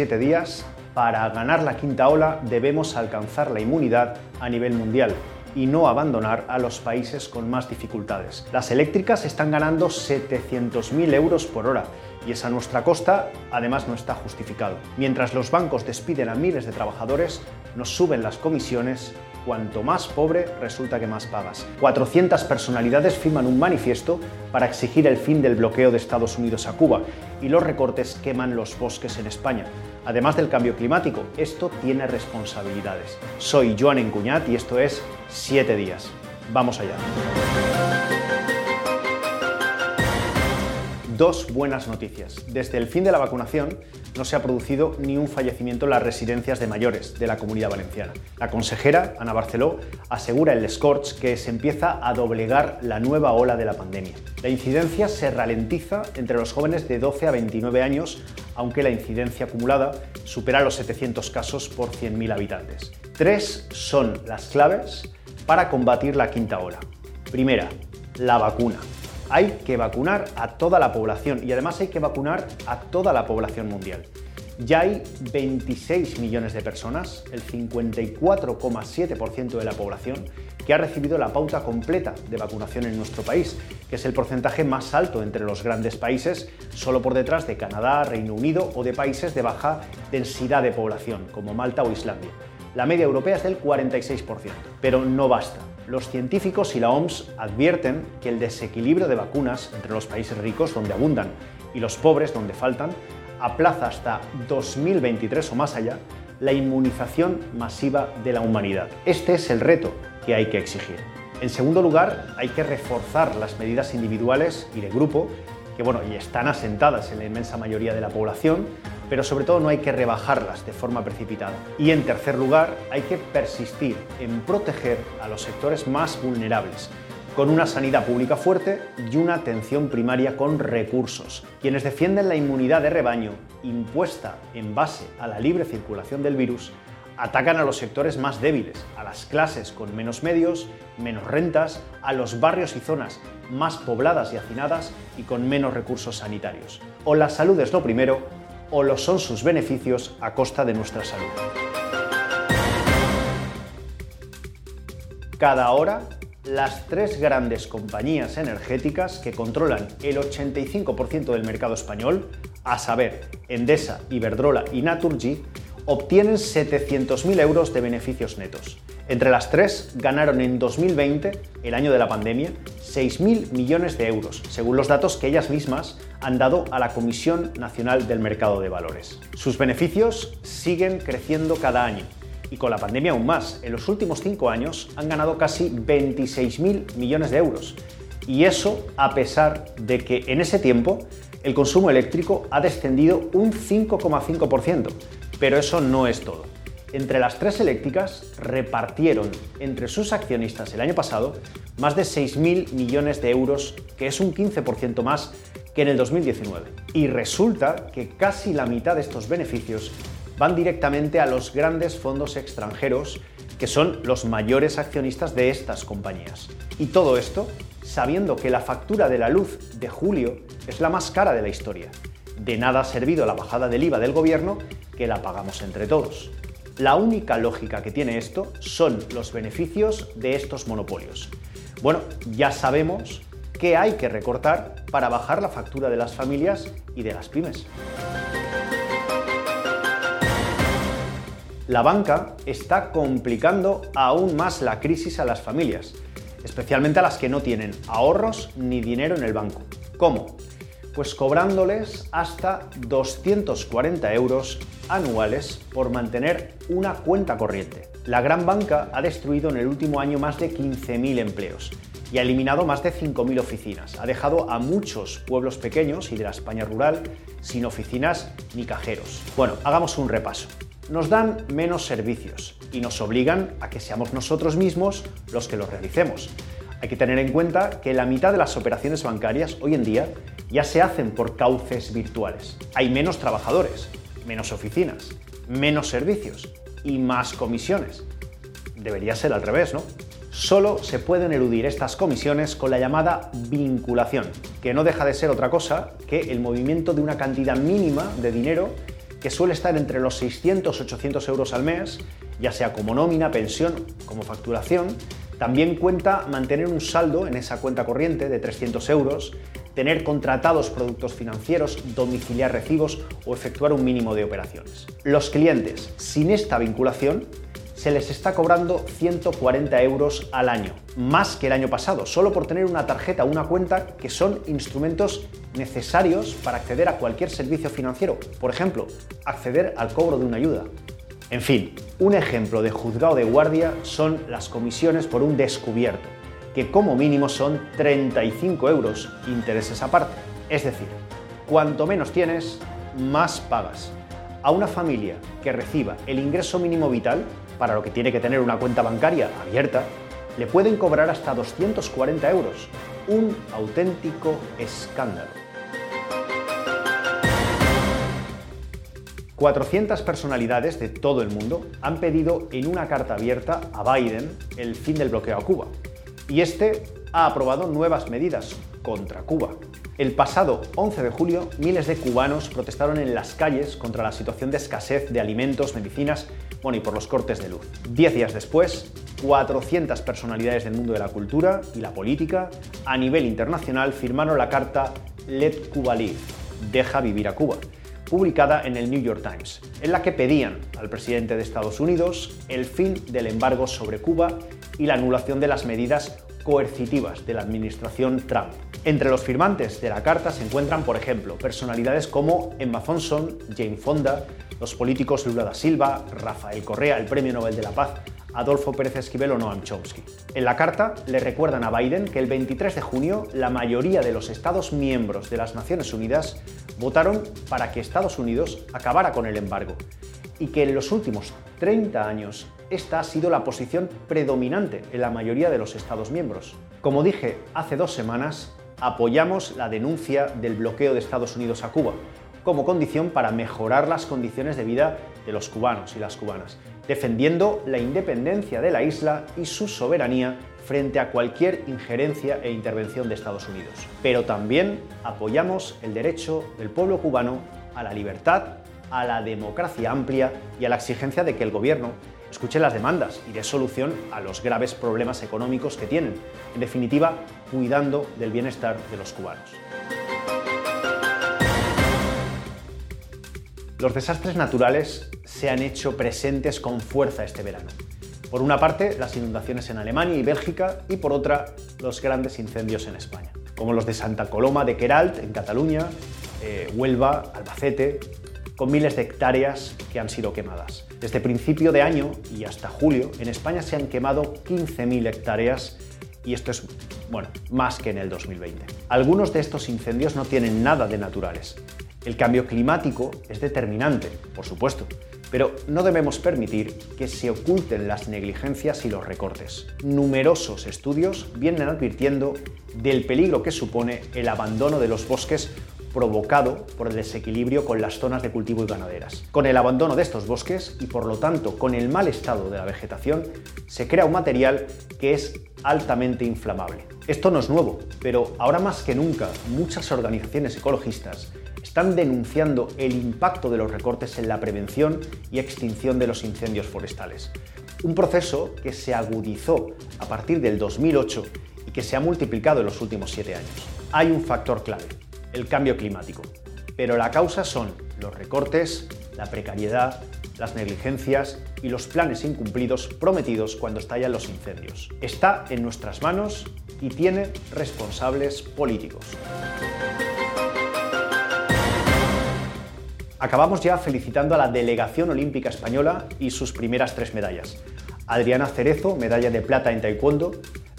siete días, para ganar la quinta ola debemos alcanzar la inmunidad a nivel mundial y no abandonar a los países con más dificultades. Las eléctricas están ganando 700.000 euros por hora y esa nuestra costa además no está justificado. Mientras los bancos despiden a miles de trabajadores, nos suben las comisiones cuanto más pobre resulta que más pagas. 400 personalidades firman un manifiesto para exigir el fin del bloqueo de Estados Unidos a Cuba y los recortes queman los bosques en España. Además del cambio climático, esto tiene responsabilidades. Soy Joan Encuñat y esto es 7 días. Vamos allá. Dos buenas noticias. Desde el fin de la vacunación no se ha producido ni un fallecimiento en las residencias de mayores de la comunidad valenciana. La consejera, Ana Barceló, asegura en Les Corts que se empieza a doblegar la nueva ola de la pandemia. La incidencia se ralentiza entre los jóvenes de 12 a 29 años, aunque la incidencia acumulada supera los 700 casos por 100.000 habitantes. Tres son las claves para combatir la quinta ola. Primera, la vacuna hay que vacunar a toda la población y además hay que vacunar a toda la población mundial. Ya hay 26 millones de personas, el 54,7% de la población, que ha recibido la pauta completa de vacunación en nuestro país, que es el porcentaje más alto entre los grandes países, solo por detrás de Canadá, Reino Unido o de países de baja densidad de población, como Malta o Islandia. La media europea es del 46%, pero no basta los científicos y la OMS advierten que el desequilibrio de vacunas entre los países ricos, donde abundan, y los pobres, donde faltan, aplaza hasta 2023 o más allá la inmunización masiva de la humanidad. Este es el reto que hay que exigir. En segundo lugar, hay que reforzar las medidas individuales y de grupo que bueno, y están asentadas en la inmensa mayoría de la población, pero sobre todo no hay que rebajarlas de forma precipitada. Y en tercer lugar, hay que persistir en proteger a los sectores más vulnerables, con una sanidad pública fuerte y una atención primaria con recursos. Quienes defienden la inmunidad de rebaño impuesta en base a la libre circulación del virus atacan a los sectores más débiles, a las clases con menos medios, menos rentas, a los barrios y zonas más pobladas y hacinadas y con menos recursos sanitarios. O la salud es lo primero, o lo son sus beneficios a costa de nuestra salud. Cada hora, las tres grandes compañías energéticas que controlan el 85% del mercado español, a saber, Endesa, Iberdrola y Naturgy, obtienen 700.000 euros de beneficios netos. Entre las tres ganaron en 2020, el año de la pandemia, 6.000 millones de euros, según los datos que ellas mismas han dado a la Comisión Nacional del Mercado de Valores. Sus beneficios siguen creciendo cada año y con la pandemia aún más. En los últimos cinco años han ganado casi 26.000 millones de euros. Y eso a pesar de que en ese tiempo el consumo eléctrico ha descendido un 5,5%. Pero eso no es todo. Entre las tres eléctricas repartieron entre sus accionistas el año pasado más de 6.000 millones de euros, que es un 15% más que en el 2019. Y resulta que casi la mitad de estos beneficios van directamente a los grandes fondos extranjeros, que son los mayores accionistas de estas compañías. Y todo esto sabiendo que la factura de la luz de julio es la más cara de la historia. De nada ha servido la bajada del IVA del gobierno que la pagamos entre todos. La única lógica que tiene esto son los beneficios de estos monopolios. Bueno, ya sabemos que hay que recortar para bajar la factura de las familias y de las pymes. La banca está complicando aún más la crisis a las familias, especialmente a las que no tienen ahorros ni dinero en el banco. ¿Cómo? Pues cobrándoles hasta 240 euros anuales por mantener una cuenta corriente. La gran banca ha destruido en el último año más de 15.000 empleos y ha eliminado más de 5.000 oficinas. Ha dejado a muchos pueblos pequeños y de la España rural sin oficinas ni cajeros. Bueno, hagamos un repaso. Nos dan menos servicios y nos obligan a que seamos nosotros mismos los que los realicemos. Hay que tener en cuenta que la mitad de las operaciones bancarias hoy en día ya se hacen por cauces virtuales. Hay menos trabajadores, menos oficinas, menos servicios y más comisiones. Debería ser al revés, ¿no? Solo se pueden eludir estas comisiones con la llamada vinculación, que no deja de ser otra cosa que el movimiento de una cantidad mínima de dinero que suele estar entre los 600-800 euros al mes, ya sea como nómina, pensión, como facturación, también cuenta mantener un saldo en esa cuenta corriente de 300 euros, tener contratados productos financieros, domiciliar recibos o efectuar un mínimo de operaciones. Los clientes sin esta vinculación se les está cobrando 140 euros al año, más que el año pasado, solo por tener una tarjeta o una cuenta que son instrumentos necesarios para acceder a cualquier servicio financiero, por ejemplo, acceder al cobro de una ayuda. En fin, un ejemplo de juzgado de guardia son las comisiones por un descubierto, que como mínimo son 35 euros, intereses aparte. Es decir, cuanto menos tienes, más pagas. A una familia que reciba el ingreso mínimo vital para lo que tiene que tener una cuenta bancaria abierta, le pueden cobrar hasta 240 euros. Un auténtico escándalo. 400 personalidades de todo el mundo han pedido en una carta abierta a Biden el fin del bloqueo a Cuba. Y este ha aprobado nuevas medidas contra Cuba. El pasado 11 de julio, miles de cubanos protestaron en las calles contra la situación de escasez de alimentos, medicinas bueno, y por los cortes de luz. Diez días después, 400 personalidades del mundo de la cultura y la política a nivel internacional firmaron la carta Let Cuba Live, Deja vivir a Cuba, publicada en el New York Times, en la que pedían al presidente de Estados Unidos el fin del embargo sobre Cuba y la anulación de las medidas coercitivas de la administración Trump. Entre los firmantes de la carta se encuentran, por ejemplo, personalidades como Emma Thompson, Jane Fonda, los políticos Lula da Silva, Rafael Correa, el Premio Nobel de la Paz, Adolfo Pérez Esquivel o Noam Chomsky. En la carta le recuerdan a Biden que el 23 de junio la mayoría de los Estados miembros de las Naciones Unidas votaron para que Estados Unidos acabara con el embargo y que en los últimos 30 años esta ha sido la posición predominante en la mayoría de los Estados miembros. Como dije hace dos semanas, apoyamos la denuncia del bloqueo de Estados Unidos a Cuba como condición para mejorar las condiciones de vida de los cubanos y las cubanas, defendiendo la independencia de la isla y su soberanía frente a cualquier injerencia e intervención de Estados Unidos. Pero también apoyamos el derecho del pueblo cubano a la libertad, a la democracia amplia y a la exigencia de que el gobierno escuche las demandas y dé solución a los graves problemas económicos que tienen. En definitiva, cuidando del bienestar de los cubanos. Los desastres naturales se han hecho presentes con fuerza este verano. Por una parte, las inundaciones en Alemania y Bélgica y por otra, los grandes incendios en España, como los de Santa Coloma de Queralt en Cataluña, eh, Huelva, Albacete, con miles de hectáreas que han sido quemadas. Desde principio de año y hasta julio, en España se han quemado 15.000 hectáreas y esto es, bueno, más que en el 2020. Algunos de estos incendios no tienen nada de naturales. El cambio climático es determinante, por supuesto, pero no debemos permitir que se oculten las negligencias y los recortes. Numerosos estudios vienen advirtiendo del peligro que supone el abandono de los bosques provocado por el desequilibrio con las zonas de cultivo y ganaderas. Con el abandono de estos bosques y por lo tanto con el mal estado de la vegetación, se crea un material que es altamente inflamable. Esto no es nuevo, pero ahora más que nunca muchas organizaciones ecologistas están denunciando el impacto de los recortes en la prevención y extinción de los incendios forestales. Un proceso que se agudizó a partir del 2008 y que se ha multiplicado en los últimos siete años. Hay un factor clave, el cambio climático. Pero la causa son los recortes, la precariedad, las negligencias y los planes incumplidos prometidos cuando estallan los incendios. Está en nuestras manos y tiene responsables políticos. Acabamos ya felicitando a la delegación olímpica española y sus primeras tres medallas. Adriana Cerezo, medalla de plata en taekwondo,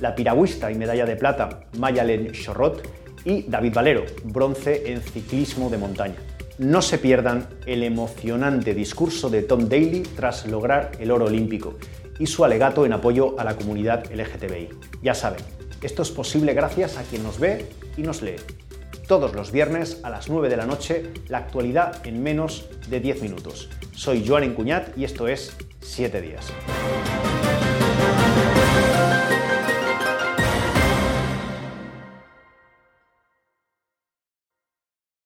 la piragüista y medalla de plata Mayalen Chorrot y David Valero, bronce en ciclismo de montaña. No se pierdan el emocionante discurso de Tom Daly tras lograr el oro olímpico y su alegato en apoyo a la comunidad LGTBI. Ya saben, esto es posible gracias a quien nos ve y nos lee todos los viernes a las 9 de la noche, la actualidad en menos de 10 minutos. Soy Joan Encuñat y esto es 7 días.